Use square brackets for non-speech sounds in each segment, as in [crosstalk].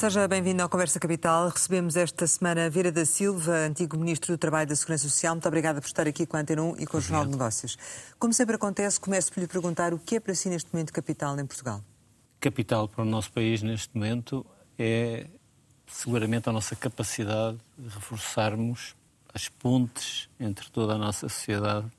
Seja bem-vindo à Conversa Capital. Recebemos esta semana Vera da Silva, antigo Ministro do Trabalho e da Segurança Social. Muito obrigada por estar aqui com a Antena 1 e com o Jornal de Negócios. Como sempre acontece, começo por lhe perguntar o que é para si neste momento capital em Portugal? Capital para o nosso país neste momento é seguramente a nossa capacidade de reforçarmos as pontes entre toda a nossa sociedade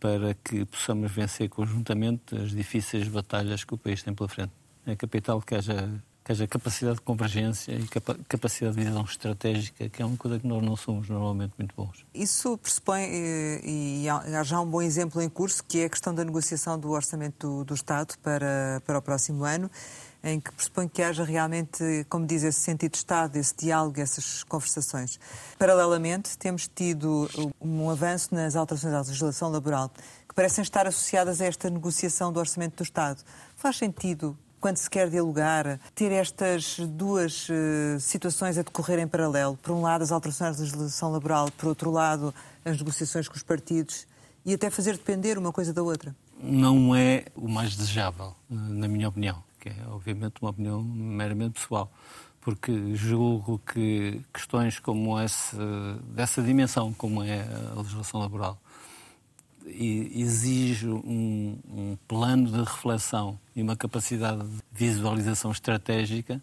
para que possamos vencer conjuntamente as difíceis batalhas que o país tem pela frente. É capital que haja que haja capacidade de convergência e capacidade de visão estratégica, que é uma coisa que nós não somos normalmente muito bons. Isso pressupõe, eh, e há já um bom exemplo em curso, que é a questão da negociação do orçamento do, do Estado para, para o próximo ano, em que pressupõe que haja realmente, como diz, esse sentido de Estado, esse diálogo, essas conversações. Paralelamente, temos tido um avanço nas alterações da legislação laboral, que parecem estar associadas a esta negociação do orçamento do Estado. Faz sentido quando se quer dialogar, ter estas duas uh, situações a decorrer em paralelo. Por um lado, as alterações da legislação laboral, por outro lado, as negociações com os partidos e até fazer depender uma coisa da outra. Não é o mais desejável, na minha opinião, que é obviamente uma opinião meramente pessoal, porque julgo que questões como essa, dessa dimensão, como é a legislação laboral, exige um, um, plano de reflexão e uma capacidade de visualização estratégica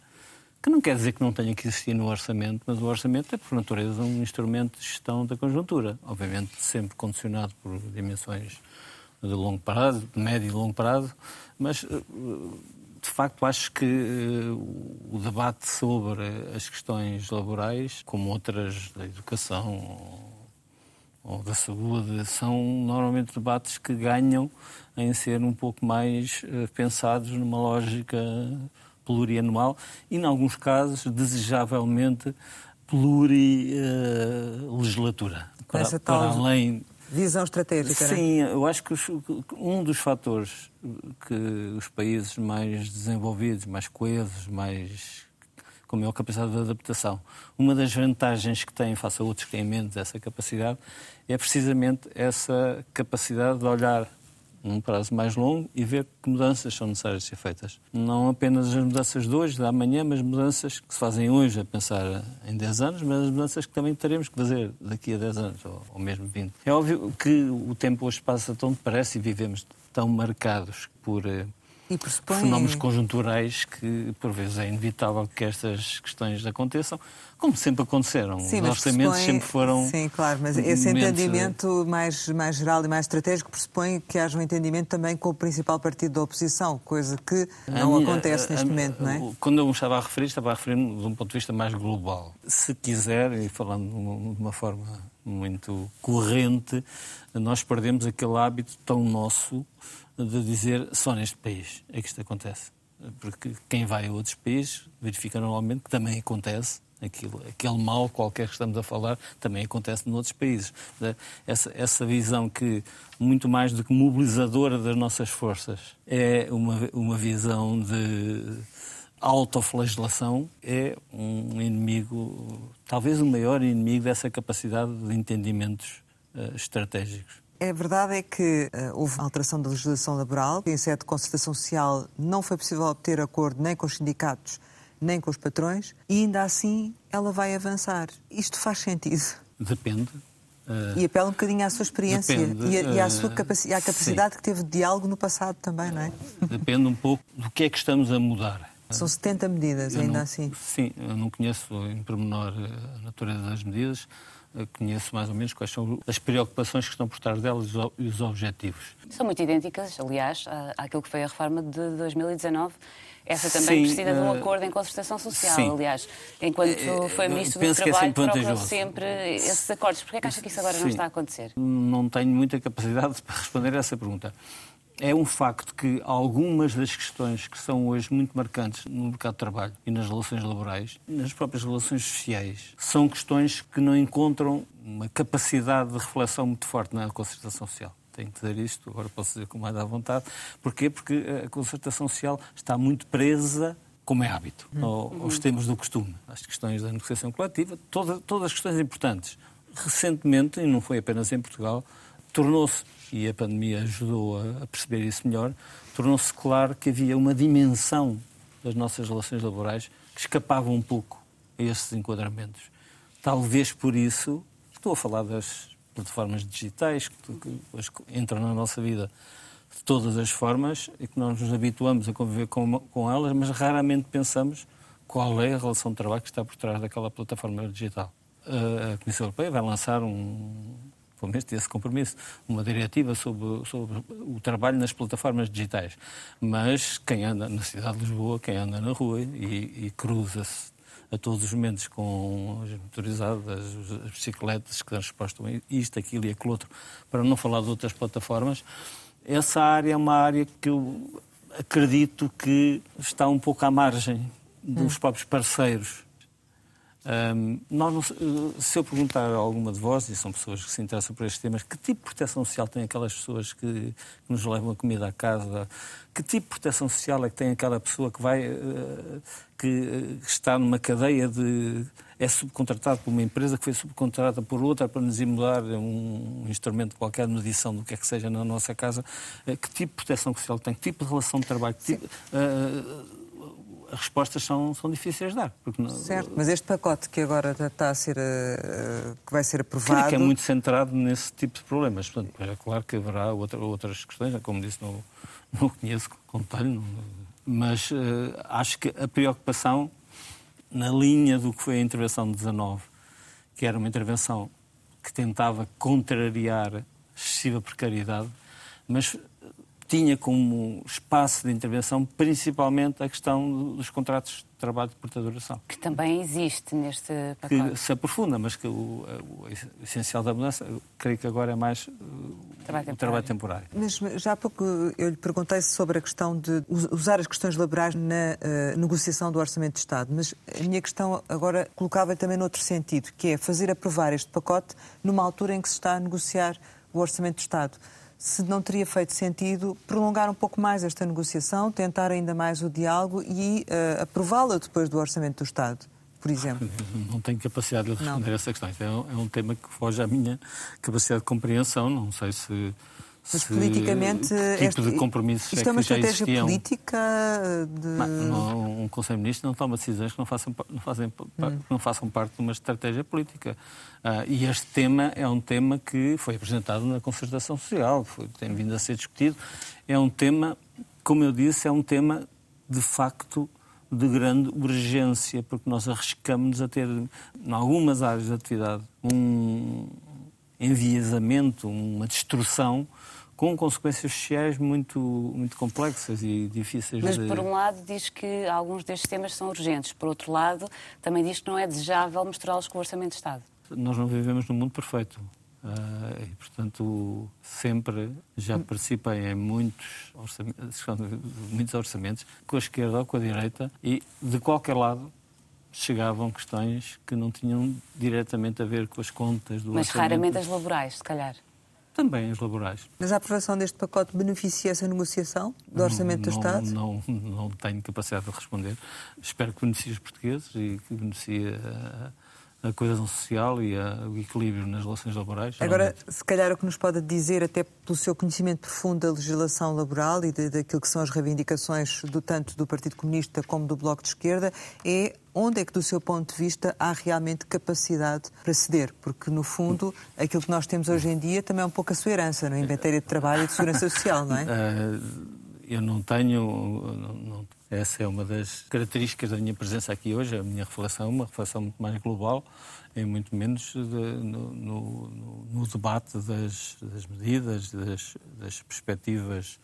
que não quer dizer que não tenha que existir no orçamento, mas o orçamento é, por natureza, um instrumento de gestão da conjuntura. Obviamente, sempre condicionado por dimensões de longo prazo, de médio e longo prazo, mas eh, de facto acho que eh, o debate sobre as questões laborais, como outras da educação ou da saúde, são normalmente debates que ganham em ser um pouco mais uh, pensados numa lógica plurianual e, em alguns casos, desejavelmente plurilegislatura. Uh, para, para além visão estratégica. É? Sim, eu acho que um dos fatores que os países mais desenvolvidos, mais coesos, mais com maior capacidade de adaptação. Uma das vantagens que têm face a outros que têm menos essa capacidade é precisamente essa capacidade de olhar num prazo mais longo e ver que mudanças são necessárias de ser feitas. Não apenas as mudanças de hoje, da amanhã, mas mudanças que se fazem hoje a pensar em 10 anos, mas as mudanças que também teremos que fazer daqui a 10 anos, ou, ou mesmo 20. É óbvio que o tempo hoje passa tão depressa e vivemos tão marcados por eh, e pressupõe... fenómenos conjunturais que, por vezes, é inevitável que estas questões aconteçam, como sempre aconteceram. Sim, Os orçamentos pressupõe... sempre foram. Sim, claro, mas esse entendimento mais, mais geral e mais estratégico pressupõe que haja um entendimento também com o principal partido da oposição, coisa que não minha, acontece neste a, momento, não é? Quando eu me estava a referir, estava a referir de um ponto de vista mais global. Se quiser, e falando de uma forma muito corrente, nós perdemos aquele hábito tão nosso de dizer só neste país é que isto acontece. Porque quem vai a outros países verifica normalmente que também acontece aquilo, aquele mal qualquer que estamos a falar também acontece noutros países. Essa, essa visão que, muito mais do que mobilizadora das nossas forças, é uma, uma visão de autoflagelação, é um inimigo, talvez o maior inimigo dessa capacidade de entendimentos uh, estratégicos. A verdade é que uh, houve alteração da legislação laboral. Em sede de concertação social não foi possível obter acordo nem com os sindicatos nem com os patrões e ainda assim ela vai avançar. Isto faz sentido? Depende. Uh, e apela um bocadinho à sua experiência depende, e, a, e à, sua capaci à capacidade sim. que teve de diálogo no passado também, não é? Depende um pouco do que é que estamos a mudar. São 70 medidas, eu ainda não, assim. Sim, eu não conheço em pormenor a natureza das medidas, conheço mais ou menos quais são as preocupações que estão por trás delas e os objetivos. São muito idênticas, aliás, àquilo que foi a reforma de 2019. Essa também Sim, precisa de um eh, acordo em concertação social. Sim. Aliás, enquanto eh, foi Ministro do é Trabalho, é procurou sempre esses acordos. Porquê é que acha que isso agora Sim. não está a acontecer? Não tenho muita capacidade [laughs] para responder a essa pergunta é um facto que algumas das questões que são hoje muito marcantes no mercado de trabalho e nas relações laborais, nas próprias relações sociais, são questões que não encontram uma capacidade de reflexão muito forte na concertação social. Tenho que dizer isto, agora posso dizer com mais à vontade. Porquê? Porque a concertação social está muito presa como é hábito, uhum. aos temas do costume, às questões da negociação coletiva, todas, todas as questões importantes. Recentemente, e não foi apenas em Portugal, tornou-se e a pandemia ajudou a perceber isso melhor, tornou-se claro que havia uma dimensão das nossas relações laborais que escapavam um pouco a esses enquadramentos. Talvez por isso, estou a falar das plataformas digitais que, que entram na nossa vida de todas as formas e que nós nos habituamos a conviver com, com elas, mas raramente pensamos qual é a relação de trabalho que está por trás daquela plataforma digital. A Comissão Europeia vai lançar um, pelo menos esse compromisso, uma diretiva sobre, sobre, o trabalho nas plataformas digitais. Mas quem anda na cidade de Lisboa, quem anda na rua e, e cruza-se a todos os momentos com as motorizadas, as bicicletas que transportam isto, aquilo e aquilo outro, para não falar de outras plataformas, essa área é uma área que eu acredito que está um pouco à margem dos hum. próprios parceiros um, nós, se eu perguntar a alguma de vós, e são pessoas que se interessam por estes temas, que tipo de proteção social têm aquelas pessoas que, que nos levam a comida à casa? Que tipo de proteção social é que tem aquela pessoa que vai uh, que está numa cadeia de é subcontratado por uma empresa que foi subcontratada por outra para nos emular um instrumento qualquer de medição do que é que seja na nossa casa? Uh, que tipo de proteção social tem? Que tipo de relação de trabalho? Que tipo, as respostas são, são difíceis de dar. Porque Certo, mas este pacote que agora está a ser, uh, que vai ser aprovado... Creio que é muito centrado nesse tipo de problemas. Portanto, é claro que haverá outra, outras questões, como disse, não, não conheço com detalhe, mas uh, acho que a preocupação na linha do que foi a intervenção de 19, que era uma intervenção que tentava contrariar excessiva precariedade, mas tinha como espaço de intervenção principalmente a questão dos contratos de trabalho de porta duração. Que também existe neste pacote. Que se aprofunda, mas que o, o, essencial da mudança, creio que agora é mais trabalho o trabalho temporário. Mas já há pouco eu lhe perguntei sobre a questão de usar as questões laborais na uh, negociação do Orçamento de Estado, mas a minha questão agora colocava também noutro sentido, que é fazer aprovar este pacote numa altura em que se está a negociar o Orçamento de Estado se não teria feito sentido prolongar um pouco mais esta negociação, tentar ainda mais o diálogo e uh, aprová-la depois do Orçamento do Estado, por exemplo? [laughs] Não tenho capacidade de responder não. a essa questão. É um, é um tema que foge à minha capacidade de compreensão. Não sei se mas politicamente. Tipo de compromissos isto é, é uma estratégia política? De... Não, um Conselho de Ministros não toma decisões que não façam, não fazem, hum. não façam parte de uma estratégia política. Uh, e este tema é um tema que foi apresentado na concertação social, foi, tem vindo a ser discutido. É um tema, como eu disse, é um tema de facto de grande urgência, porque nós arriscamos a ter, em algumas áreas de atividade, um enviesamento, uma destrução com consequências sociais muito, muito complexas e difíceis Mas, de... Mas, por um lado, diz que alguns destes temas são urgentes. Por outro lado, também diz que não é desejável misturá-los com o Orçamento de Estado. Nós não vivemos num mundo perfeito. Uh, e, portanto, sempre já participei em muitos orçamentos, [laughs] muitos orçamentos, com a esquerda ou com a direita, e de qualquer lado chegavam questões que não tinham diretamente a ver com as contas do Mas orçamento. raramente as laborais, se calhar. Também as laborais. Mas a aprovação deste pacote beneficia essa negociação do Orçamento não, do Estado? Não, não, não tenho capacidade de responder. Espero que beneficie os portugueses e que beneficie a, a coesão social e a, o equilíbrio nas relações laborais. Agora, se calhar o que nos pode dizer, até pelo seu conhecimento profundo da legislação laboral e de, daquilo que são as reivindicações do tanto do Partido Comunista como do Bloco de Esquerda, é onde é que, do seu ponto de vista, há realmente capacidade para ceder? Porque, no fundo, aquilo que nós temos hoje em dia também é um pouco a sua herança, no é? matéria de trabalho e de segurança social, não é? Uh, eu não tenho, não essa é uma das características da minha presença aqui hoje, a minha reflexão, uma reflexão muito mais global, e muito menos de, no, no, no, debate das, das medidas, das, das, perspectivas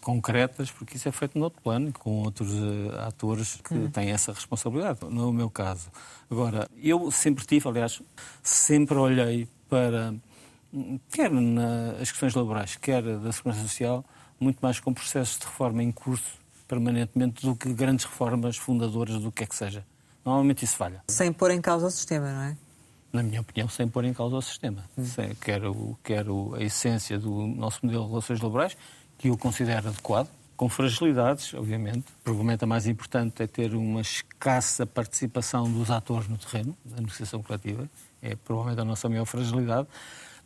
concretas, porque isso é feito no outro plano, com outros uh, atores que hum. têm essa responsabilidade, no meu caso. Agora, eu sempre tive, aliás, sempre olhei para, quer nas questões laborais, quer da segurança social, muito mais com processos de reforma em curso permanentemente do que grandes reformas fundadoras do que é que seja. Normalmente isso falha. Sem pôr em causa o sistema, não é? Na minha opinião, sem pôr em causa o sistema. Hum. Sem, quero, quero a essência do nosso modelo de relações laborais, que eu considero adequado, com fragilidades, obviamente. Provavelmente a mais importante é ter uma escassa participação dos atores no terreno, da negociação coletiva. É provavelmente a nossa maior fragilidade.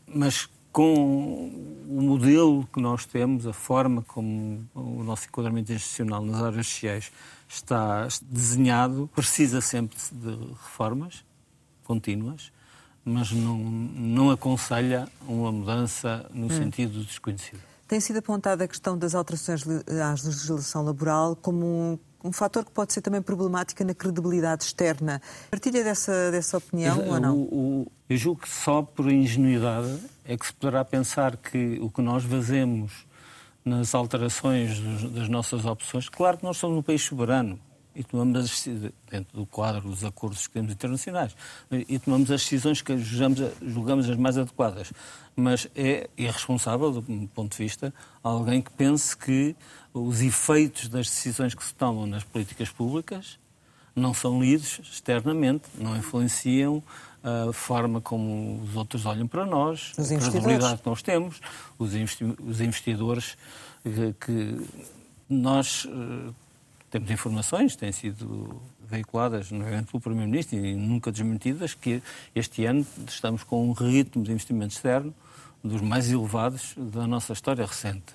Mas com o modelo que nós temos, a forma como o nosso enquadramento institucional nas áreas sociais está desenhado, precisa sempre de reformas contínuas, mas não, não aconselha uma mudança no hum. sentido desconhecido. Tem sido apontada a questão das alterações à legislação laboral como um, um fator que pode ser também problemática na credibilidade externa. Partilha dessa, dessa opinião ou não? O, o, eu julgo que só por ingenuidade é que se poderá pensar que o que nós fazemos nas alterações dos, das nossas opções, claro que nós somos um país soberano, e tomamos as, dentro do quadro dos acordos que temos internacionais e tomamos as decisões que julgamos, julgamos as mais adequadas. Mas é irresponsável, do meu ponto de vista, alguém que pense que os efeitos das decisões que se tomam nas políticas públicas não são lidos externamente, não influenciam a forma como os outros olham para nós, os a credibilidade que nós temos, os, investidores que, que nós eh, temos informações, têm sido veiculadas, nomeadamente pelo Primeiro-Ministro, e nunca desmentidas, que este ano estamos com um ritmo de investimento externo dos mais elevados da nossa história recente.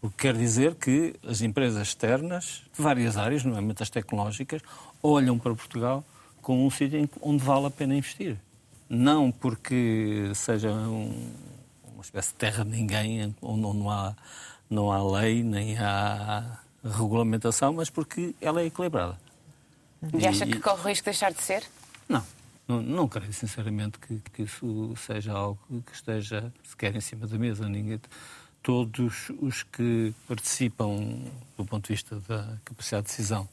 O que quer dizer que as empresas externas, de várias áreas, nomeadamente as tecnológicas, olham para Portugal como um sítio onde vale a pena investir. Não porque seja um, uma espécie de terra de ninguém, onde não há, não há lei, nem há regulamentação, mas porque ela é equilibrada. E acha que corre o risco de deixar de ser? Não. Não, não creio, sinceramente, que, que, isso seja algo que esteja sequer em cima da mesa. Ninguém, todos os que participam, do ponto de vista da capacidade de decisão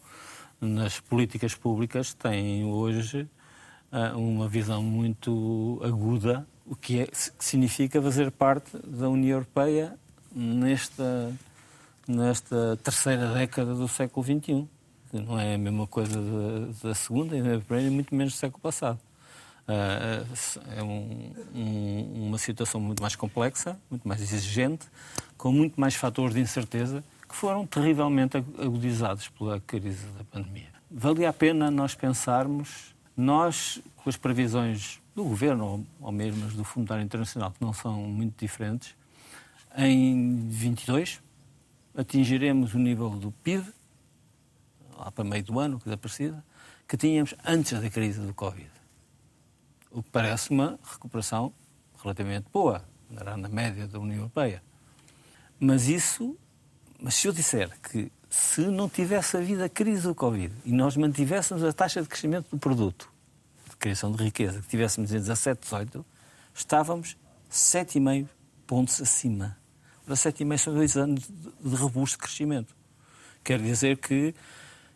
nas políticas públicas, têm hoje uh, uma visão muito aguda, o que, é, que significa fazer parte da União Europeia nesta nesta terceira década do século XXI. Não é a mesma coisa da, da segunda e da primeira, muito menos do século passado. Uh, é um, um, uma situação muito mais complexa, muito mais exigente, com muito mais fatores de incerteza que foram terrivelmente agudizados pela crise da pandemia. Valia a pena nós pensarmos, nós, com as previsões do governo ou, ou mesmo as do Fundo Monetário Internacional, que não são muito diferentes, em 22 atingiremos o nível do PIB, lá para meio do ano, coisa parecida, que tínhamos antes da crise do Covid. O que parece uma recuperação relativamente boa, na média da União Europeia. Mas isso, mas se eu disser que se não tivesse havido a crise do Covid e nós mantivéssemos a taxa de crescimento do produto, de criação de riqueza, que tivéssemos em 17, 18, estávamos 7,5 pontos acima para 7,5 são dois anos de robusto crescimento. Quer dizer que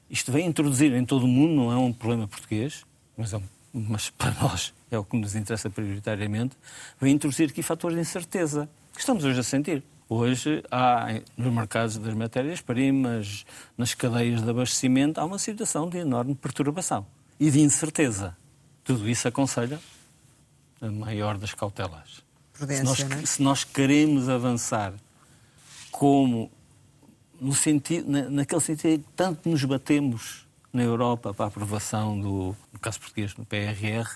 isto vem introduzir em todo o mundo, não é um problema português, mas, é um, mas para nós é o que nos interessa prioritariamente, vem introduzir aqui fatores de incerteza que estamos hoje a sentir. Hoje há, nos mercados das matérias-primas, nas cadeias de abastecimento, há uma situação de enorme perturbação e de incerteza. Tudo isso aconselha a maior das cautelas prudência. Se nós, é? se nós queremos avançar como no sentido, na, naquele sentido que tanto nos batemos na Europa para a aprovação do, no caso português, no PRR,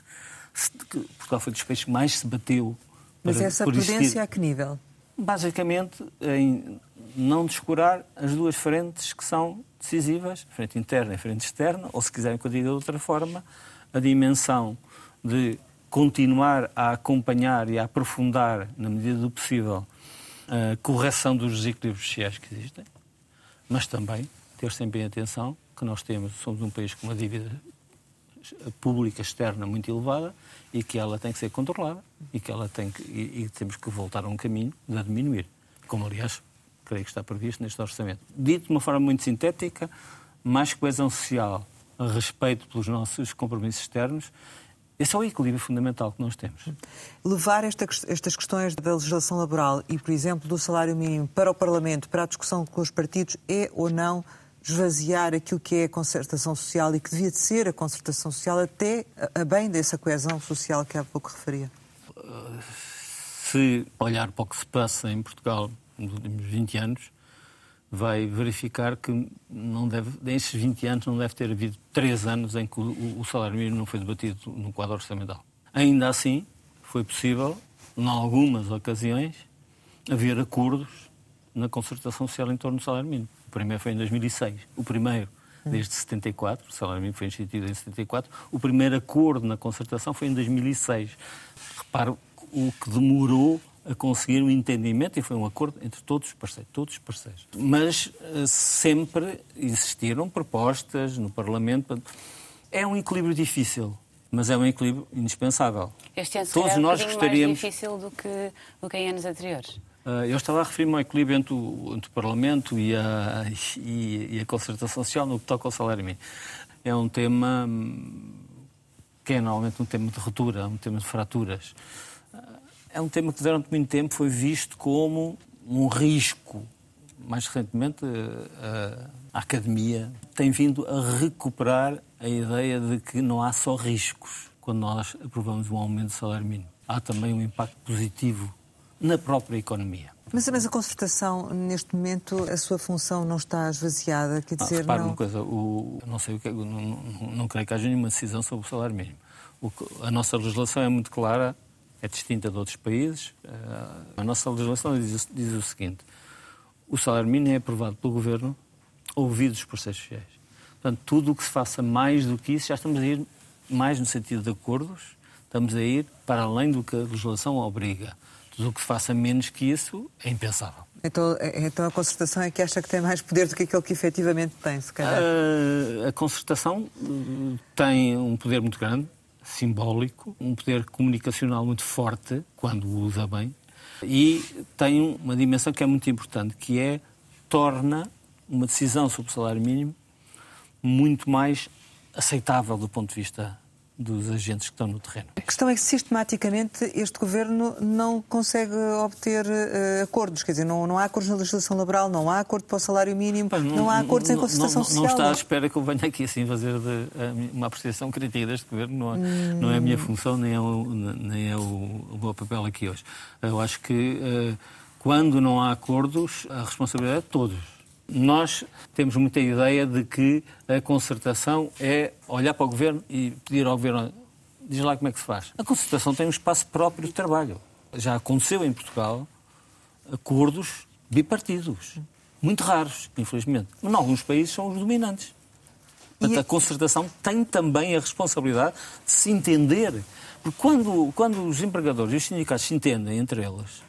Portugal foi dos países que mais se bateu. Mas essa prudência existir. a que nível? Basicamente, em não descurar as duas frentes que são decisivas, frente interna e frente externa, ou se quiserem que eu diga de outra forma, a dimensão de continuar a acompanhar e a aprofundar, na medida do possível, a correção dos desequilíbrios sociais que existem, mas também ter sempre em atenção que nós temos, somos um país com uma dívida pública externa muito elevada e que ela tem que ser controlada e que ela tem que, e, e temos que voltar a um caminho de diminuir, como aliás creio que está previsto neste orçamento. Dito de uma forma muito sintética, mais coesão social, respeito pelos nossos compromissos externos esse é o equilíbrio fundamental que nós temos. Levar esta, estas questões da legislação laboral e, por exemplo, do salário mínimo para o Parlamento, para a discussão com os partidos, é ou não esvaziar aquilo que é a concertação social e que devia de ser a concertação social até a bem dessa coesão social que há pouco referia? Se olhar para o que se passa em Portugal nos últimos 20 anos, vai verificar que não deve, nesses 20 anos não deve ter havido três anos em que o, o salário mínimo não foi debatido no quadro orçamental. Ainda assim, foi possível em algumas ocasiões, haver acordos na concertação social em torno do salário mínimo. O primeiro foi em 2006. O primeiro desde 74, o salário mínimo foi instituído em 74. O primeiro acordo na concertação foi em 2006. Reparo o que demorou a conseguir um entendimento e foi um acordo entre todos os parceiros, todos os parceiros. Mas eh, sempre existiram propostas no Parlamento. É um equilíbrio difícil, mas é um equilíbrio indispensável. Este ano todos nós um gostaríamos mais difícil do que, do que em anos anteriores. Uh, eu estava a referir-me ao equilíbrio entre o, entre o Parlamento e a, e, e a concertação social no que toca ao salário mínimo. É um tema hum, que é normalmente um tema de ruptura, um tema de fraturas é um tema que durante muito tempo foi visto como um risco. Mais recentemente, a academia tem vindo a recuperar a ideia de que não há só riscos quando nós aprovamos um aumento do salário mínimo. Há também um impacto positivo na própria economia. Mas, mas a concertação, neste momento, a sua função não está esvaziada? Quer dizer, ah, não... uma coisa, o, não sei o que, não, não, não creio que haja nenhuma decisão sobre o salário mínimo. O, a nossa legislação é muito clara é distinta de outros países. Eh, a nossa legislação diz, diz o seguinte: o salário mínimo é aprovado pelo governo, ouvidos os processos sociais. Portanto, tudo o que se faça mais do que isso, já estamos a ir mais no sentido de acordos, estamos a ir para além do que a legislação obriga. Tudo o que se faça menos que isso é impensável. Então, então a concertação é que acha que tem mais poder do que aquele que efetivamente tem, se calhar? A, a concertação eh, tem um poder muito grande, simbólico, um poder comunicacional muito forte, quando o usa bem, e tem uma dimensão que é muito importante, que é torna uma decisão sobre o salário mínimo muito mais aceitável do ponto de vista dos agentes que estão no terreno. A questão é que sistematicamente este governo não consegue obter uh, acordos, quer dizer, não, não há acordos na legislação laboral, não há acordo para o salário mínimo, não, não, há acordos não, em concertação social. Não está à espera que eu venha aqui assim fazer de, uh, uma apreciação crítica deste governo, não, hum. não é a minha função, nem é o, nem é o, o meu papel aqui hoje. Eu acho que uh, quando não há acordos, a responsabilidade é de todos nós temos muita ideia de que a concertação é olhar para o governo e pedir ao governo diz lá como é que se faz. A concertação tem um espaço próprio de trabalho. Já aconteceu em Portugal acordos bipartidos, muito raros, infelizmente. Mas em alguns países são os dominantes. Portanto, a concertação tem também a responsabilidade de se entender. Porque quando, quando os empregadores e os sindicatos se entendem entre eles,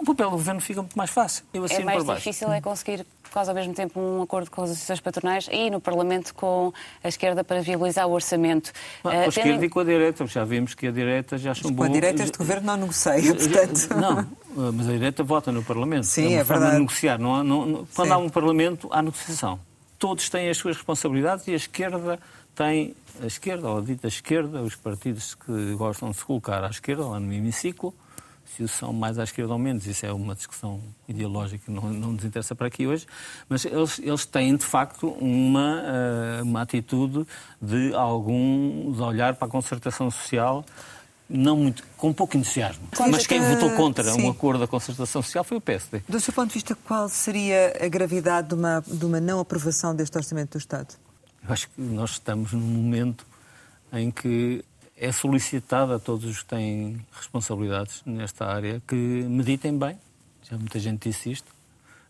o papel do governo fica muito mais fácil. Eu é mais difícil é conseguir quase ao mesmo tempo um acordo com as associações patronais e no Parlamento com a esquerda para viabilizar o orçamento. com a uh, esquerda e com a direita, já vimos que a direita já chumbou... Com a direita este governo não negocia, portanto... [laughs] Não, mas a direita vota no Parlamento. Sim, é, é verdade. De negociar. Não há, não, quando Sim. há um Parlamento, há negociação. Todos têm as suas responsabilidades e a esquerda tem... A esquerda, ou a dita esquerda, os partidos que gostam de se colocar à esquerda, lá no hemiciclo, se são mais à esquerda ou menos. Isso é uma discussão ideológica que não, não nos interessa para aqui hoje. Mas eles, eles têm, de facto, uma, uh, uma atitude de algum de olhar para a concertação social não muito, com pouco entusiasmo. Mas quem votou contra sim. um acordo da concertação social foi o PSD. Do seu ponto de vista, qual seria a gravidade de uma, de uma não aprovação deste Orçamento do Estado? Eu acho que nós estamos num momento em que é solicitado a todos os que têm responsabilidades nesta área que meditem bem, já muita gente disse isto,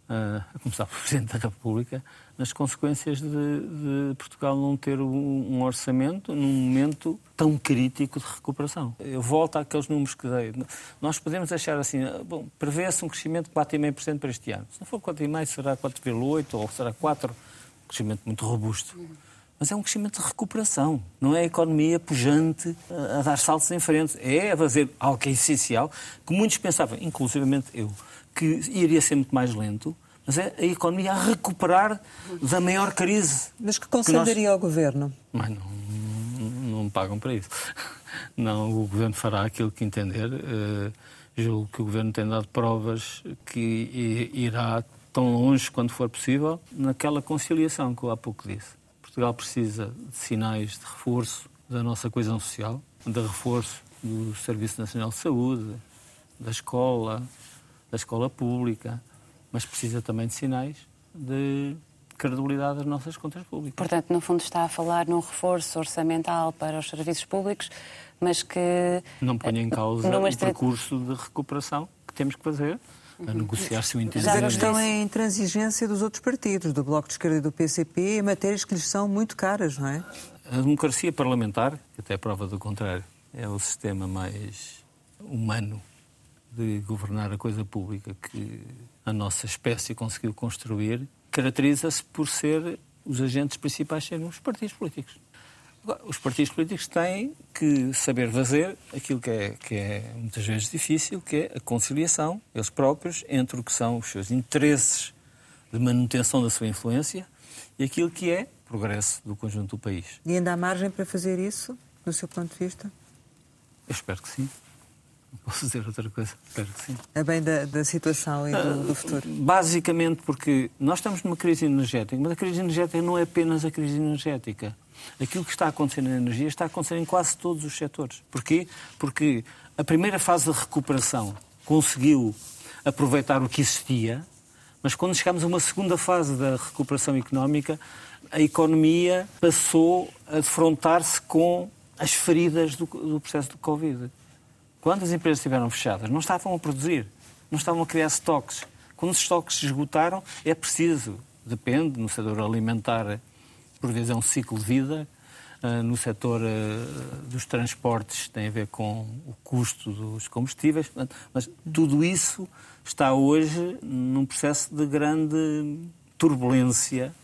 a começar pelo [laughs] Presidente da República, nas consequências de, de Portugal não ter um, orçamento num momento tão crítico de recuperação. Eu volto àqueles números que dei. Nós podemos achar assim, bom, prevê-se um crescimento de 4,5% para este ano. Se não for 4,5%, será 4,8% ou será 4%. Um crescimento muito robusto mas é um crescimento de recuperação. Não é a economia pujante a, dar saltos em frente. É a fazer algo que é essencial, que muitos pensavam, inclusivamente eu, que iria ser muito mais lento, mas é a economia a recuperar da maior crise. Mas que conselho daria nós... ao Governo? Mas não, não me pagam para isso. [laughs] Não, o Governo fará aquilo que entender. Uh, julgo que o Governo tem dado provas que irá tão longe quanto for possível naquela conciliação que eu há pouco disse. Portugal precisa de sinais de reforço da nossa coesão social, de reforço do Serviço Nacional de Saúde, da escola, da escola pública, mas precisa também de sinais de credibilidade das nossas contas públicas. Portanto, no fundo está a falar num reforço orçamental para os serviços públicos, mas que... Não ponha em causa o percurso de recuperação que temos que fazer a negociar-se o entendimento. Mas a questão é a intransigência dos outros partidos, do Bloco de Esquerda e do PCP, em matérias que lhes são muito caras, não é? A democracia parlamentar, que até é prova do contrário, é o sistema mais humano de governar a coisa pública que a nossa espécie conseguiu construir, caracteriza-se por ser os agentes principais serem os partidos políticos. Os partidos políticos têm que saber fazer aquilo que é, que é muitas vezes difícil, que é a conciliação, eles próprios, entre o que são os seus interesses de manutenção da sua influência e aquilo que é progresso do conjunto do país. E ainda há margem para fazer isso, do seu ponto de vista? Eu espero que sim. Não posso dizer outra coisa. Espero que sim. A bem da, da situação e do, do, futuro? Basicamente porque nós estamos numa crise energética, mas a crise energética não é apenas a crise energética. Aquilo que está a acontecer na energia está a acontecer em quase todos os setores. Porquê? Porque a primeira fase de recuperação conseguiu aproveitar o que existia, mas quando chegamos a uma segunda fase da recuperação económica, a economia passou a defrontar-se com as feridas do, do, processo do Covid. Quando as empresas estiveram fechadas, não estavam a produzir, não estavam a criar estoques. Quando os estoques se esgotaram, é preciso, depende, no setor alimentar, por vezes é um ciclo de vida, uh, no setor uh, dos transportes tem a ver com o custo dos combustíveis, mas tudo isso está hoje num processo de grande turbulência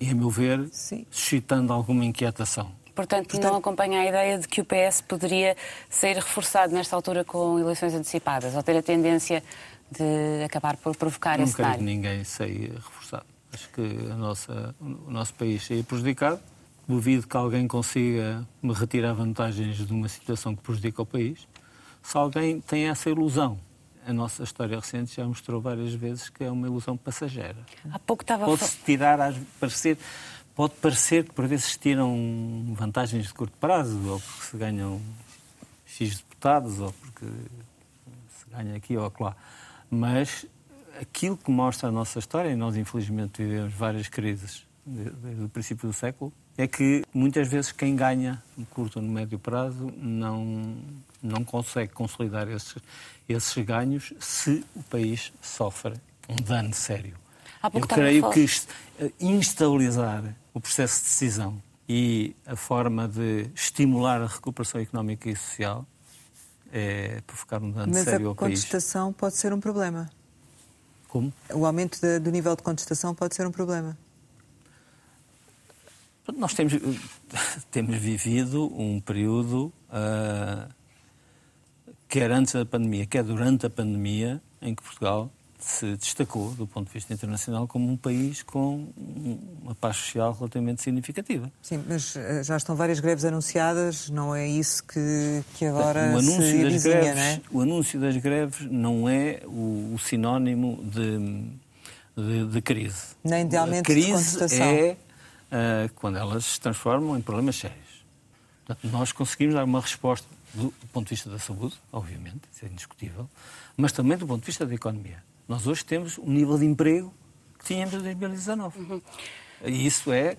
e, a meu ver, Sim. suscitando alguma inquietação. Portanto, Portanto, não acompanha a ideia de que o PS poderia ser reforçado nesta altura com eleições antecipadas, ou ter a tendência de acabar por provocar esse cenário? Não ninguém sair reforçado. Acho que a nossa, o nosso país seria prejudicado. Duvido que alguém consiga me retirar vantagens de uma situação que prejudica o país. Se alguém tem essa ilusão a nossa história recente já mostrou várias vezes que é uma ilusão passageira. Há pouco estava Pode-se tirar, parecer, pode parecer que por vezes se tiram vantagens de curto prazo, ou porque se ganham X deputados, ou porque se ganha aqui ou acolá. Mas aquilo que mostra a nossa história, e nós infelizmente vivemos várias crises desde o princípio do século, é que muitas vezes quem ganha no curto ou no médio prazo não, não consegue consolidar esses, esses ganhos se o país sofre um dano sério. Eu creio que eh, instabilizar o processo de decisão e a forma de estimular a recuperação económica e social é provocar um dano Mas sério ao país. Mas a contestação pode ser um problema. Como? O aumento de, do nível de contestação pode ser um problema. Nós temos, [laughs] temos vivido um período uh, quer antes da pandemia, quer durante a pandemia, em que Portugal se destacou, do ponto de vista internacional, como um país com uma paz social relativamente significativa. Sim, mas eh, já estão várias greves anunciadas, não é isso que, que agora o anúncio se das greves, não é? O anúncio das greves não é o, o sinónimo de, de, de, crise. Nem de aumento a crise de contestação. é uh, quando elas se transformam em problemas sérios. Portanto, nós conseguimos dar uma resposta do ponto de vista da saúde, obviamente, isso é indiscutível, mas também do ponto de vista da economia. Nós hoje temos um nível de emprego que tínhamos em 2019. Uhum. E isso é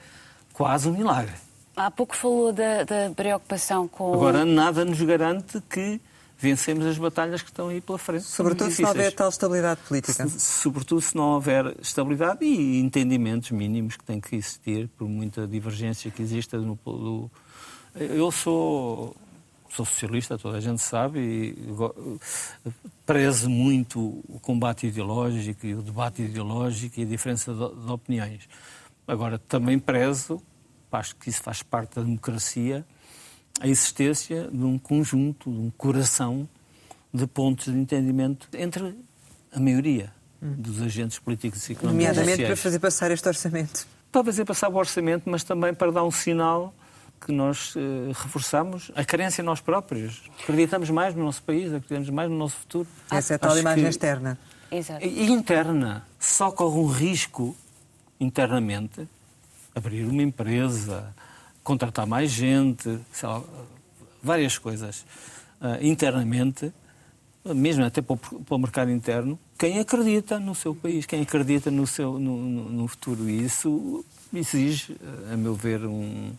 quase um milagre. Há pouco falou da, da, preocupação com. Agora, nada nos garante que vencemos as batalhas que estão aí pela frente. Sobretudo se não houver tal estabilidade política. Se, sobretudo se não houver estabilidade e entendimentos mínimos que têm que existir, por muita divergência que exista no. Do... Eu sou sou socialista, toda a gente sabe, e prezo muito o combate ideológico e o debate ideológico e a diferença de, de opiniões. Agora, também prezo, acho que isso faz parte da democracia, a existência de um conjunto, de um coração de pontos de entendimento entre a maioria dos agentes políticos e económicos. Nomeadamente para fazer passar este orçamento. Para fazer passar o orçamento, mas também para dar um sinal que nós uh, reforçamos a carência em nós próprios. Acreditamos mais no nosso país, acreditamos mais no nosso futuro. Essa é a tal Acho imagem que... externa. Exato. E interna. Só corre um risco internamente abrir uma empresa, contratar mais gente, lá, várias coisas uh, internamente, mesmo até para o, mercado interno, quem acredita no seu país, quem acredita no, seu, no, no, no futuro. E isso exige, a meu ver, um,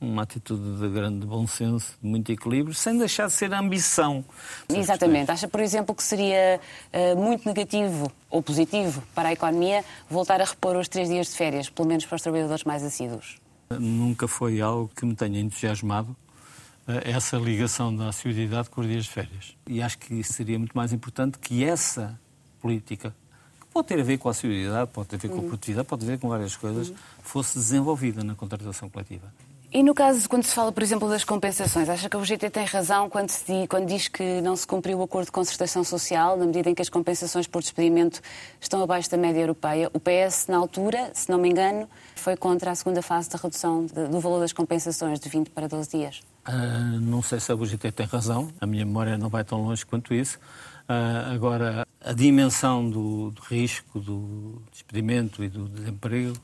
uma atitude de grande bom senso, de muito equilíbrio, sem deixar de ser ambição. Exatamente. Acha, por exemplo, que seria uh, muito negativo ou positivo para a economia voltar a repor os três dias de férias, pelo menos para os trabalhadores mais assíduos? Nunca foi algo que me tenha entusiasmado uh, essa ligação da assiduidade com os dias de férias. E acho que seria muito mais importante que essa política pode ter a ver com a assiduidade, pode ter a ver com a uhum. produtividade, pode ter a ver com várias coisas, uhum. fosse desenvolvida na contratação coletiva. E no caso, quando se fala, por exemplo, das compensações, acha que o GT tem razão quando, diz, quando diz que não se cumpriu o acordo de concertação social, na medida em que as compensações por despedimento estão abaixo da média europeia? O PS, na altura, se não me engano, foi contra a segunda fase da redução do valor das compensações de 20 para 12 dias. Uh, não sei se a UGT tem razão, a minha memória não vai tão longe quanto isso. Uh, agora, a dimensão do, do risco do despedimento e do desemprego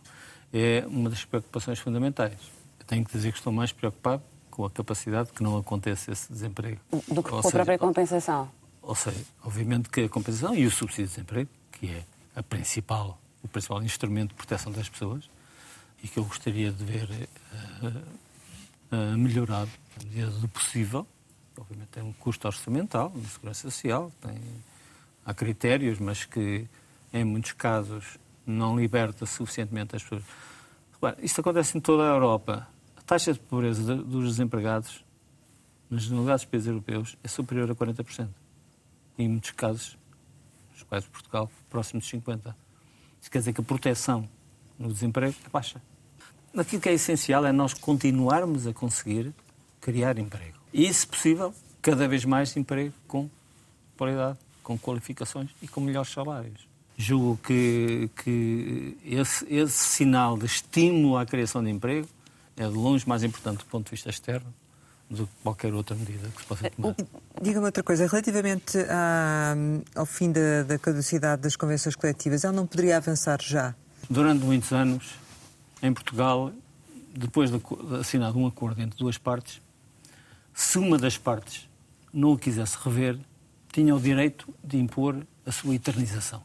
é uma das preocupações fundamentais tenho que dizer que estou mais preocupado com a capacidade de que não aconteça esse desemprego. Do que com a própria compensação? Ou seja, obviamente que a compensação e o subsídio de desemprego, que é a principal, o principal instrumento de proteção das pessoas, e que eu gostaria de ver uh, uh, melhorado na medida do possível. Obviamente tem um custo orçamental na Segurança Social, tem, há critérios, mas que em muitos casos não liberta suficientemente as pessoas. Isto acontece em toda a Europa taxa de pobreza dos desempregados nas generalidades dos países europeus é superior a 40%. E em muitos casos, nos quais Portugal, próximo de 50%. Isso quer dizer que a proteção no desemprego é baixa. Aquilo que é essencial é nós continuarmos a conseguir criar emprego. E, se possível, cada vez mais emprego com qualidade, com qualificações e com melhores salários. Julgo que, que esse, esse sinal de estímulo à criação de emprego é de longe mais importante do ponto de vista externo do que qualquer outra medida que se possa tomar. Diga-me outra coisa, relativamente à, ao fim da, da caducidade das convenções coletivas, ela não poderia avançar já? Durante muitos anos, em Portugal, depois de assinado um acordo entre duas partes, se uma das partes não o quisesse rever, tinha o direito de impor a sua eternização.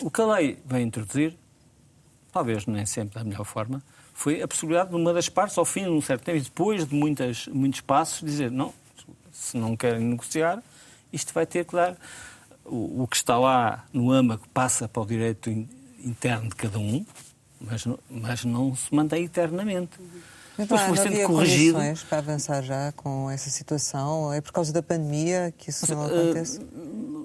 O que a lei vai introduzir, talvez nem sempre da melhor forma, foi a possibilidade de uma das partes, ao fim de um certo tempo, e depois de muitas, muitos passos, dizer: não, se não querem negociar, isto vai ter que dar. O, o que está lá no âmago passa para o direito interno de cada um, mas, mas não se mantém eternamente. Mas não, foi sendo corrigido. para avançar já com essa situação? É por causa da pandemia que isso não acontece? Uh,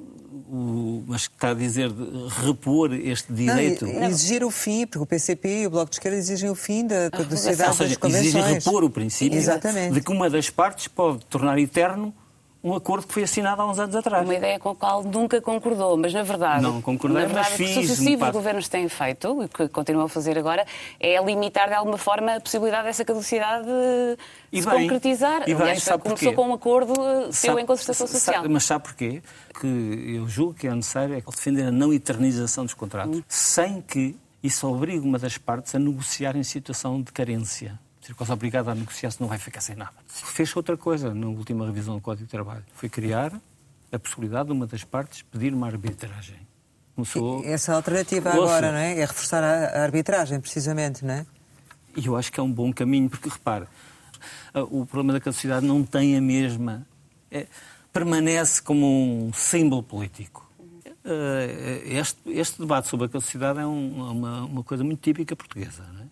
o, mas está a dizer de repor este direito. Não, exigir o fim, porque o PCP e o Bloco de Esquerda exigem o fim da caducidade Ou seja. Exigem repor o princípio Exatamente. de que uma das partes pode tornar eterno um acordo que foi assinado há uns anos atrás. Uma ideia com a qual nunca concordou, mas na verdade. Não concordei, verdade, mas fiz. O que sucessivos um governos têm feito, e que continuam a fazer agora, é limitar de alguma forma a possibilidade dessa caducidade e se bem, concretizar. E bem, Aliás, sabe começou porquê? com um acordo seu em concertação social. Sabe, mas sabe porquê? Que eu julgo que é necessário é defender a não eternização dos contratos, hum. sem que isso obrigue uma das partes a negociar em situação de carência ser quase obrigado a negociar se não vai ficar sem nada. Fez outra coisa na última revisão do Código de Trabalho. Foi criar a possibilidade de uma das partes pedir uma arbitragem. Começou... Essa alternativa Ouça. agora, não é? É reforçar a arbitragem, precisamente, não é? E eu acho que é um bom caminho, porque repare, o problema da caducidade não tem a mesma. É, permanece como um símbolo político. Eh, este, este, debate sobre a caducidade é um, uma, uma, coisa muito típica portuguesa. Não é?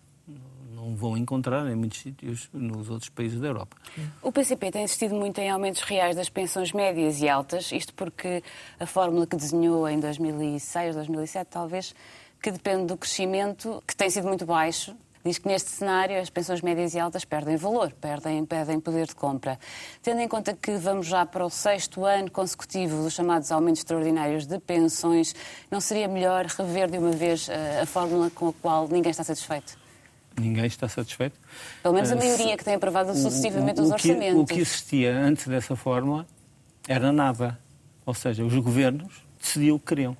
Vão encontrar em muitos sítios nos outros países da Europa. O PCP tem insistido muito em aumentos reais das pensões médias e altas, isto porque a fórmula que desenhou em 2006, 2007 talvez, que depende do crescimento, que tem sido muito baixo, diz que neste cenário as pensões médias e altas perdem valor, perdem, perdem poder de compra. Tendo em conta que vamos já para o sexto ano consecutivo dos chamados aumentos extraordinários de pensões, não seria melhor rever de uma vez eh, a fórmula com a qual ninguém está satisfeito? Ninguém está satisfeito. Pelo menos a ah, maioria que tem aprovado sucessivamente o, o, os orçamentos. O que existia antes dessa fórmula era nada. Ou seja, os governos decidiam o que queriam.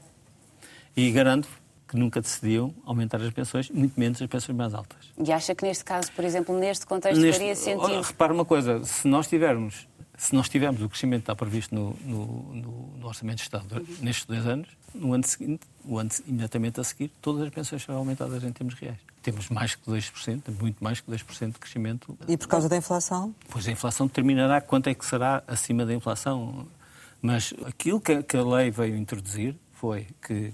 E garanto que nunca decidiam aumentar as pensões, muito menos as pensões mais altas. E acha que neste caso, por exemplo, neste contexto, neste, faria sentido? Repara uma coisa, se nós tivermos se nós tivermos o crescimento que está previsto no, no, no, no Orçamento de Estado uhum. nestes dois anos, no ano seguinte, o ano imediatamente a seguir, todas as pensões serão aumentadas em termos reais. Temos mais que 2%, muito mais que 2% de crescimento. E por causa da inflação? Pois a inflação determinará quanto é que será acima da inflação. Mas aquilo que a lei veio introduzir foi que,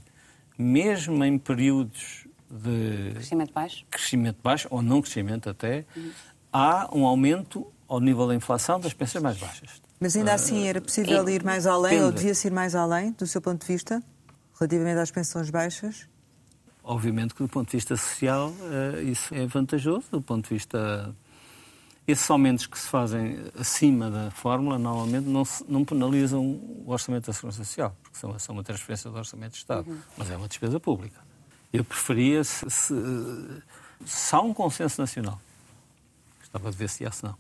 mesmo em períodos de crescimento baixo, crescimento baixo ou não crescimento até, uhum. há um aumento ao nível da inflação das pensões mais baixas. Mas ainda assim era possível ir mais além Depende. ou devia-se ir mais além, do seu ponto de vista, relativamente às pensões baixas? Obviamente que do ponto de vista social eh, isso é vantajoso, do ponto de vista esses aumentos que se fazem acima da fórmula, normalmente não, se, não penalizam o orçamento da Segurança Social, porque são, são uma transferência do orçamento de Estado, uhum. mas é uma despesa pública. Eu preferia, se, se, se há um consenso nacional, gostava de ver se há, se não,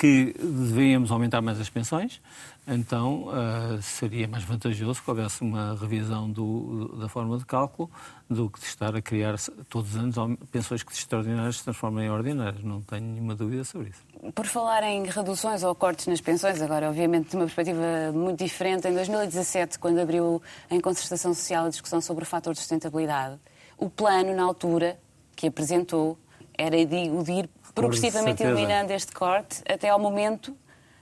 que devíamos aumentar mais as pensões, então uh, seria mais vantajoso que houvesse uma revisão do, da forma de cálculo do que de estar a criar todos os anos pensões que extraordinárias se transformam em ordinárias. Não tenho nenhuma dúvida sobre isso. Por falar em reduções ou cortes nas pensões, agora, obviamente, de uma perspectiva muito diferente, em 2017, quando abriu em concertação social a discussão sobre o fator de sustentabilidade, o plano, na altura, que apresentou, era o de ir progressivamente eliminando este corte até ao momento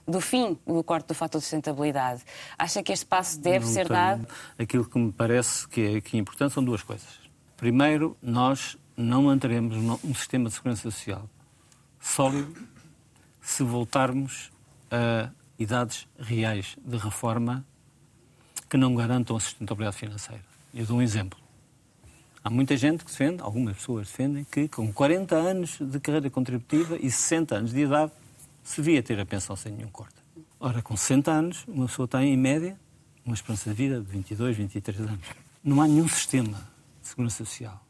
do fim do corte do fator de sustentabilidade. Acha que este passo deve Não ser tenho. dado? Aquilo que me parece que é, que é importante são duas coisas. Primeiro, nós não manteremos um sistema de segurança social sólido se voltarmos a idades reais de reforma que não garantam a sustentabilidade financeira. Eu dou um exemplo. Há muita gente que defende, algumas pessoas defendem, que com 40 anos de carreira contributiva e 60 anos de idade se devia ter a pensão sem nenhum corte. Ora, com 60 anos, uma pessoa tem, em média, uma esperança de vida de 22, 23 anos. Não há nenhum sistema de segurança social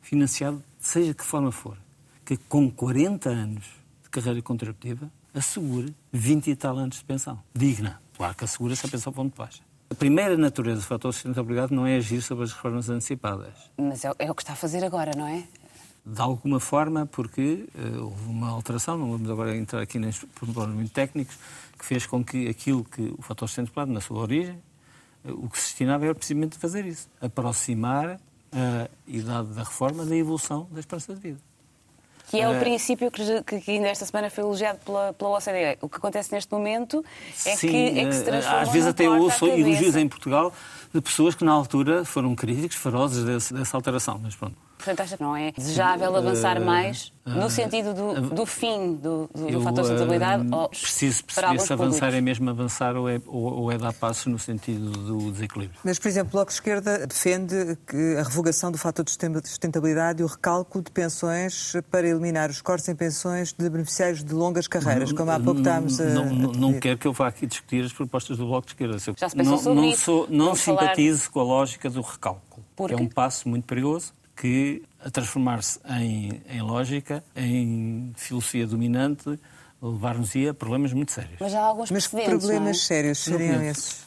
financiado, seja de que forma for, que com 40 anos de carreira contributiva assegure 20 e tal anos de pensão. Digna. Claro que assegura se a pensão muito baixa. A primeira natureza do fator de sustentabilidade não é agir sobre as reformas antecipadas. Mas é, é, o que está a fazer agora, não é? De alguma forma, porque uh, houve uma alteração, não vamos agora entrar aqui nos problemas muito técnicos, que fez com que aquilo que o fator sustentabilidade, na sua origem, uh, o que se destinava era precisamente fazer isso, aproximar a idade da reforma da evolução da esperança de vida. Que é o uh, princípio que, que, ainda esta semana foi elogiado pela, pela OCDE. O que acontece neste momento é, sim, que, é que se transforma Às vezes até ouço elogios em Portugal de pessoas que na altura foram críticos ferozes desse, dessa alteração. Mas pronto. Portanto, acha que não é desejável avançar uh, mais no uh, sentido do, do fim do, do, do fator de sustentabilidade? ou preciso perceber se avançar públicos? é mesmo avançar ou é, ou, ou, é dar passos no sentido do desequilíbrio. Mas, por exemplo, o Bloco de Esquerda defende que a revogação do fator de sustentabilidade e o recálculo de pensões para eliminar os cortes em pensões de beneficiários de longas carreiras, como há pouco estávamos a. Não, não, não quero que eu vá aqui discutir as propostas do Bloco de Esquerda. Já se pensou não, sobre não, isso? Sou, não simpatizo falar... com a lógica do recálculo. Que é um passo muito perigoso que, a transformar-se em, em lógica, em filosofia dominante, levar-nos-ia a problemas muito sérios. Mas há alguns Mas que problemas é? sérios seriam esses?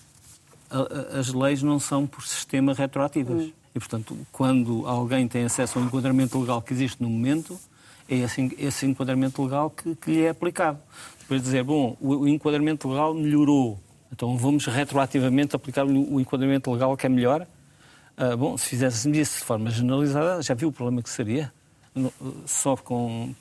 As leis não são por sistema retroativas. Hum. E, portanto, quando alguém tem acesso ao enquadramento legal que existe no momento, é esse, esse enquadramento legal que, que lhe é aplicado. Depois dizer, bom, o, o enquadramento legal melhorou, então vamos retroativamente aplicar o enquadramento legal que é melhor, ah, bom, se fizéssemos isso de forma generalizada, já viu o problema que seria? Só com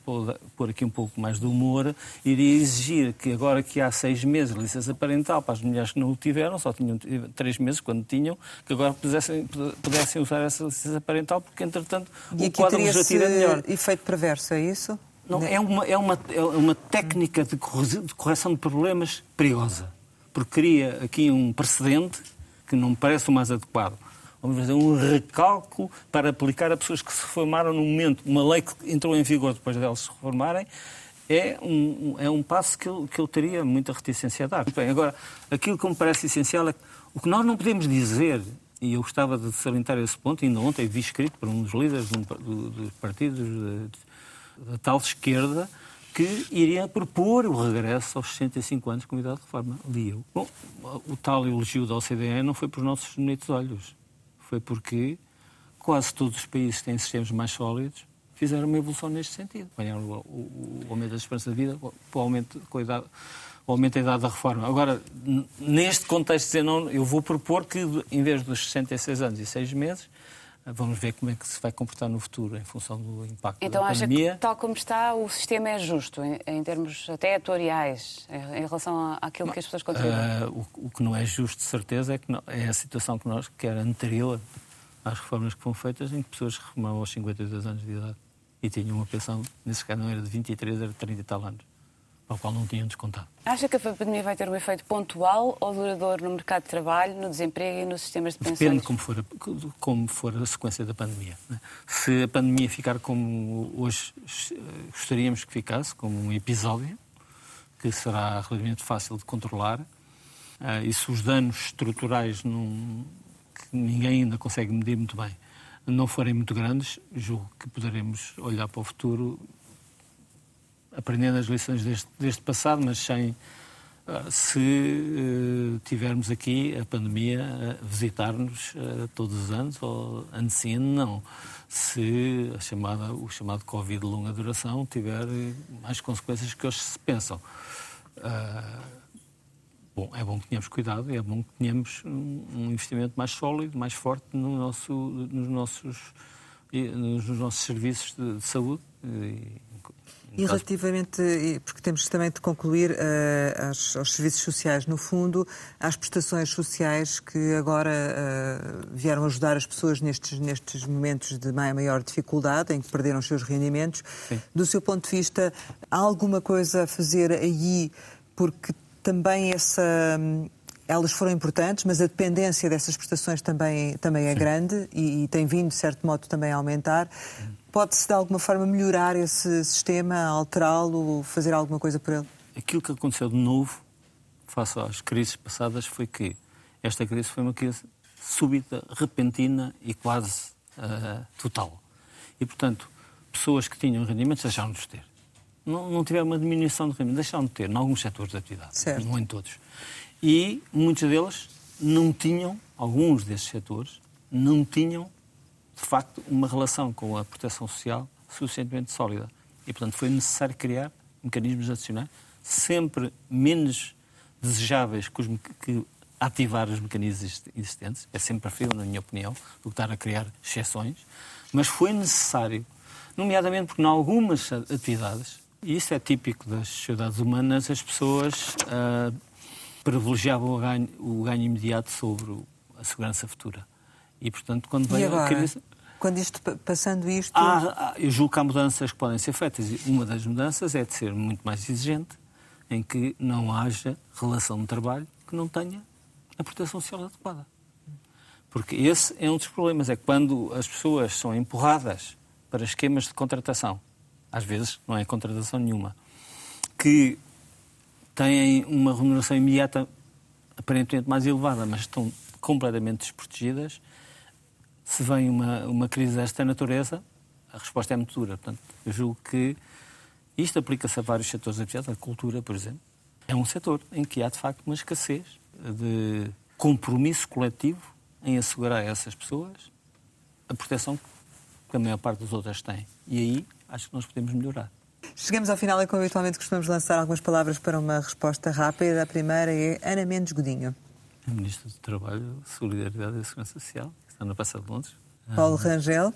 pôr aqui um pouco mais de humor, iria exigir que agora que há seis meses de licença parental para as mulheres que não o tiveram, só tinham três meses quando tinham, que agora pudessem, pudessem usar essa licença parental, porque entretanto e o quadro legislativo é melhor. efeito perverso, é isso? Não, é uma, é uma, é uma técnica de correção de problemas perigosa, porque cria aqui um precedente que não me parece o mais adequado vamos fazer um recálculo para aplicar a pessoas que se reformaram no momento. Uma lei que entrou em vigor depois delas se reformarem é um, é um passo que eu, que eu teria muita reticência a dar. Bem, agora, aquilo que me parece essencial é que o que nós não podemos dizer, e eu gostava de salientar esse ponto, ainda ontem vi escrito por um dos líderes dos partidos da tal esquerda, que iria propor o regresso aos 65 anos com idade de reforma. Li eu. Bom, o tal elogio da OCDE não foi por nossos bonitos olhos foi porque quase todos os países que têm sistemas mais sólidos fizeram uma evolução neste sentido. Ganharam o, o, o aumento da esperança de vida, o aumento com a idade, o aumento da idade da reforma. Agora, neste contexto, eu vou propor que, em vez dos 66 anos e 6 meses, Vamos ver como é que se vai comportar no futuro em função do impacto então, da pandemia. Então acha que, tal como está, o sistema é justo, em, em termos até atuariais, em, relação àquilo que as pessoas contribuem? Uh, o, o, que não é justo, de certeza, é, que não, é a situação que nós, que era anterior às reformas que foram feitas, em que pessoas reformavam aos 52 anos de idade e tinham uma pensão, nesse caso não era de 23, era de 30 e tal anos ao qual não tinham descontado. Acha que a pandemia vai ter um efeito pontual ou duradouro no mercado de trabalho, no desemprego e nos sistemas de pensões? Depende como for a, como for a sequência da pandemia. Né? Se a pandemia ficar como hoje gostaríamos que ficasse, como um episódio, que será relativamente fácil de controlar, eh, e se os danos estruturais não, que ninguém ainda consegue medir muito bem não forem muito grandes, julgo que poderemos olhar para o futuro aprendendo as lições deste, deste passado, mas sem uh, se uh, tivermos aqui a pandemia a visitar-nos uh, todos os anos, ou ano sim, ano não. Se a chamada, o chamado Covid de longa duração tiver mais consequências que hoje se pensam. Bom, é bom que tenhamos cuidado, é bom que tenhamos um, investimento mais sólido, mais forte no nosso, nos, nossos, nos nossos serviços de, de saúde. E relativamente, porque temos também de concluir uh, aos, aos, serviços sociais, no fundo, às prestações sociais que agora uh, vieram ajudar as pessoas nestes, nestes momentos de maior dificuldade, em que perderam os seus rendimentos. Sim. Do seu ponto de vista, há alguma coisa a fazer aí, porque também essa elas foram importantes, mas a dependência dessas prestações também, também é Sim. grande e, e, tem vindo, de certo modo, também a aumentar. Pode-se, de alguma forma, melhorar esse sistema, alterá-lo, fazer alguma coisa por ele? Aquilo que aconteceu de novo, face às crises passadas, foi que esta crise foi uma crise súbita, repentina e quase uh, total. E, portanto, pessoas que tinham rendimentos deixaram de ter. Não, não tiveram uma diminuição de rendimentos, deixaram de ter, em alguns setores de atividade, certo. não em todos. E muitos deles não tinham, alguns desses setores, não tinham de facto, uma relação com a proteção social suficientemente sólida. E, portanto, foi necessário criar mecanismos adicionais, sempre menos desejáveis que, os, que ativar os mecanismos existentes. É sempre preferível, na minha opinião, do que estar a criar exceções. Mas foi necessário, nomeadamente porque, em algumas atividades, e isso é típico das sociedades humanas, as pessoas uh, privilegiavam o ganho, o ganho imediato sobre a segurança futura. E, portanto, quando veio a crise... Quando isto, passando isto... Há, eu julgo que há mudanças que podem ser feitas. Uma das mudanças é de ser muito mais exigente, em que não haja relação de trabalho que não tenha a proteção social adequada. Porque esse é um dos problemas, é que quando as pessoas são empurradas para esquemas de contratação, às vezes não é contratação nenhuma, que têm uma remuneração imediata aparentemente mais elevada, mas estão completamente desprotegidas, se vem uma, uma crise desta natureza, a resposta é muito dura. Portanto, eu julgo que isto aplica-se a vários setores da sociedade, a cultura, por exemplo. É um setor em que há, de facto, uma escassez de compromisso coletivo em assegurar a essas pessoas a proteção que a maior parte das outras tem. E aí acho que nós podemos melhorar. Chegamos ao final e, como habitualmente, costumamos lançar algumas palavras para uma resposta rápida. A primeira é Ana Mendes Godinho. A Ministra do Trabalho, Solidariedade e Segurança Social na Praça de Londres. Paulo ah, Rangel.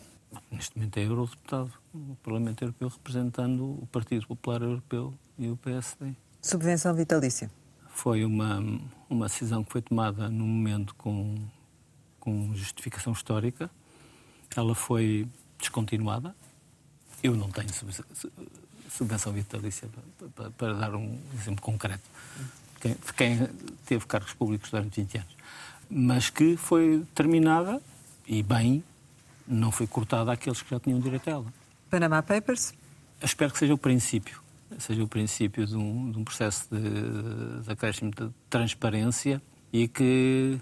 Neste momento é eurodeputado no Parlamento Europeu, representando o Partido Popular Europeu e o PSD. Subvenção vitalícia. Foi uma, uma decisão que foi tomada num momento com, com justificação histórica. Ela foi descontinuada. Eu não tenho subvenção vitalícia para, para, para dar um exemplo concreto de quem teve cargos públicos durante 20 anos. Mas que foi terminada e bem, não foi cortada àqueles que já tinham direito a ela. Panama Papers? Eu espero que seja o princípio, seja o princípio de um, de um processo de, de acréscimo de transparência e que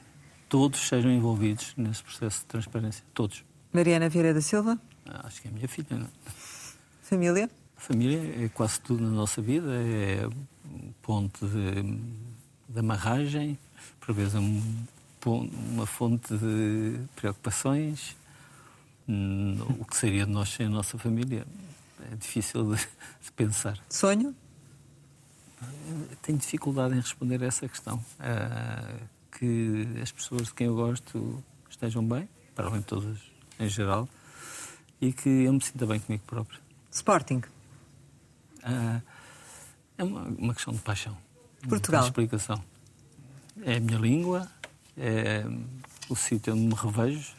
todos sejam envolvidos nesse processo de transparência. Todos. Mariana Vieira da Silva? Ah, acho que é a minha filha. Não? É? Família? Família é quase tudo na nossa vida. É ponto de, de amarragem, por vezes um uma fonte de preocupações. Hum, o que seria de nós sem a nossa família é difícil de, de pensar. Sonho? tenho dificuldade em responder a essa questão. Uh, que as pessoas de quem eu gosto estejam bem, para além de todas em geral, e que eu me sinta bem comigo próprio. Sporting? Uh, é uma, uma, questão de paixão. Portugal? Não explicação. É a minha língua, é o sítio onde me revejo.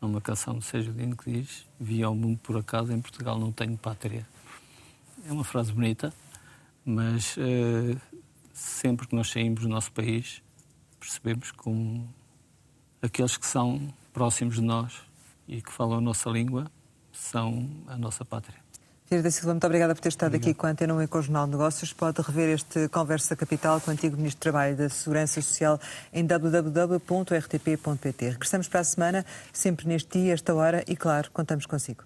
Há uma canção do Sérgio Dino que diz: Vi ao mundo por acaso, em Portugal não tenho pátria. É uma frase bonita, mas uh, sempre que nós saímos do nosso país, percebemos como aqueles que são próximos de nós e que falam a nossa língua são a nossa pátria. Vieira da Silva, muito obrigada por ter estado Obrigado. aqui com a Antena 1 e com o Jornal de Negócios. Pode rever este Conversa Capital com o antigo Ministro do Trabalho e da Segurança Social em www.rtp.pt. Regressamos para a semana, sempre neste dia, esta hora, e claro, contamos consigo.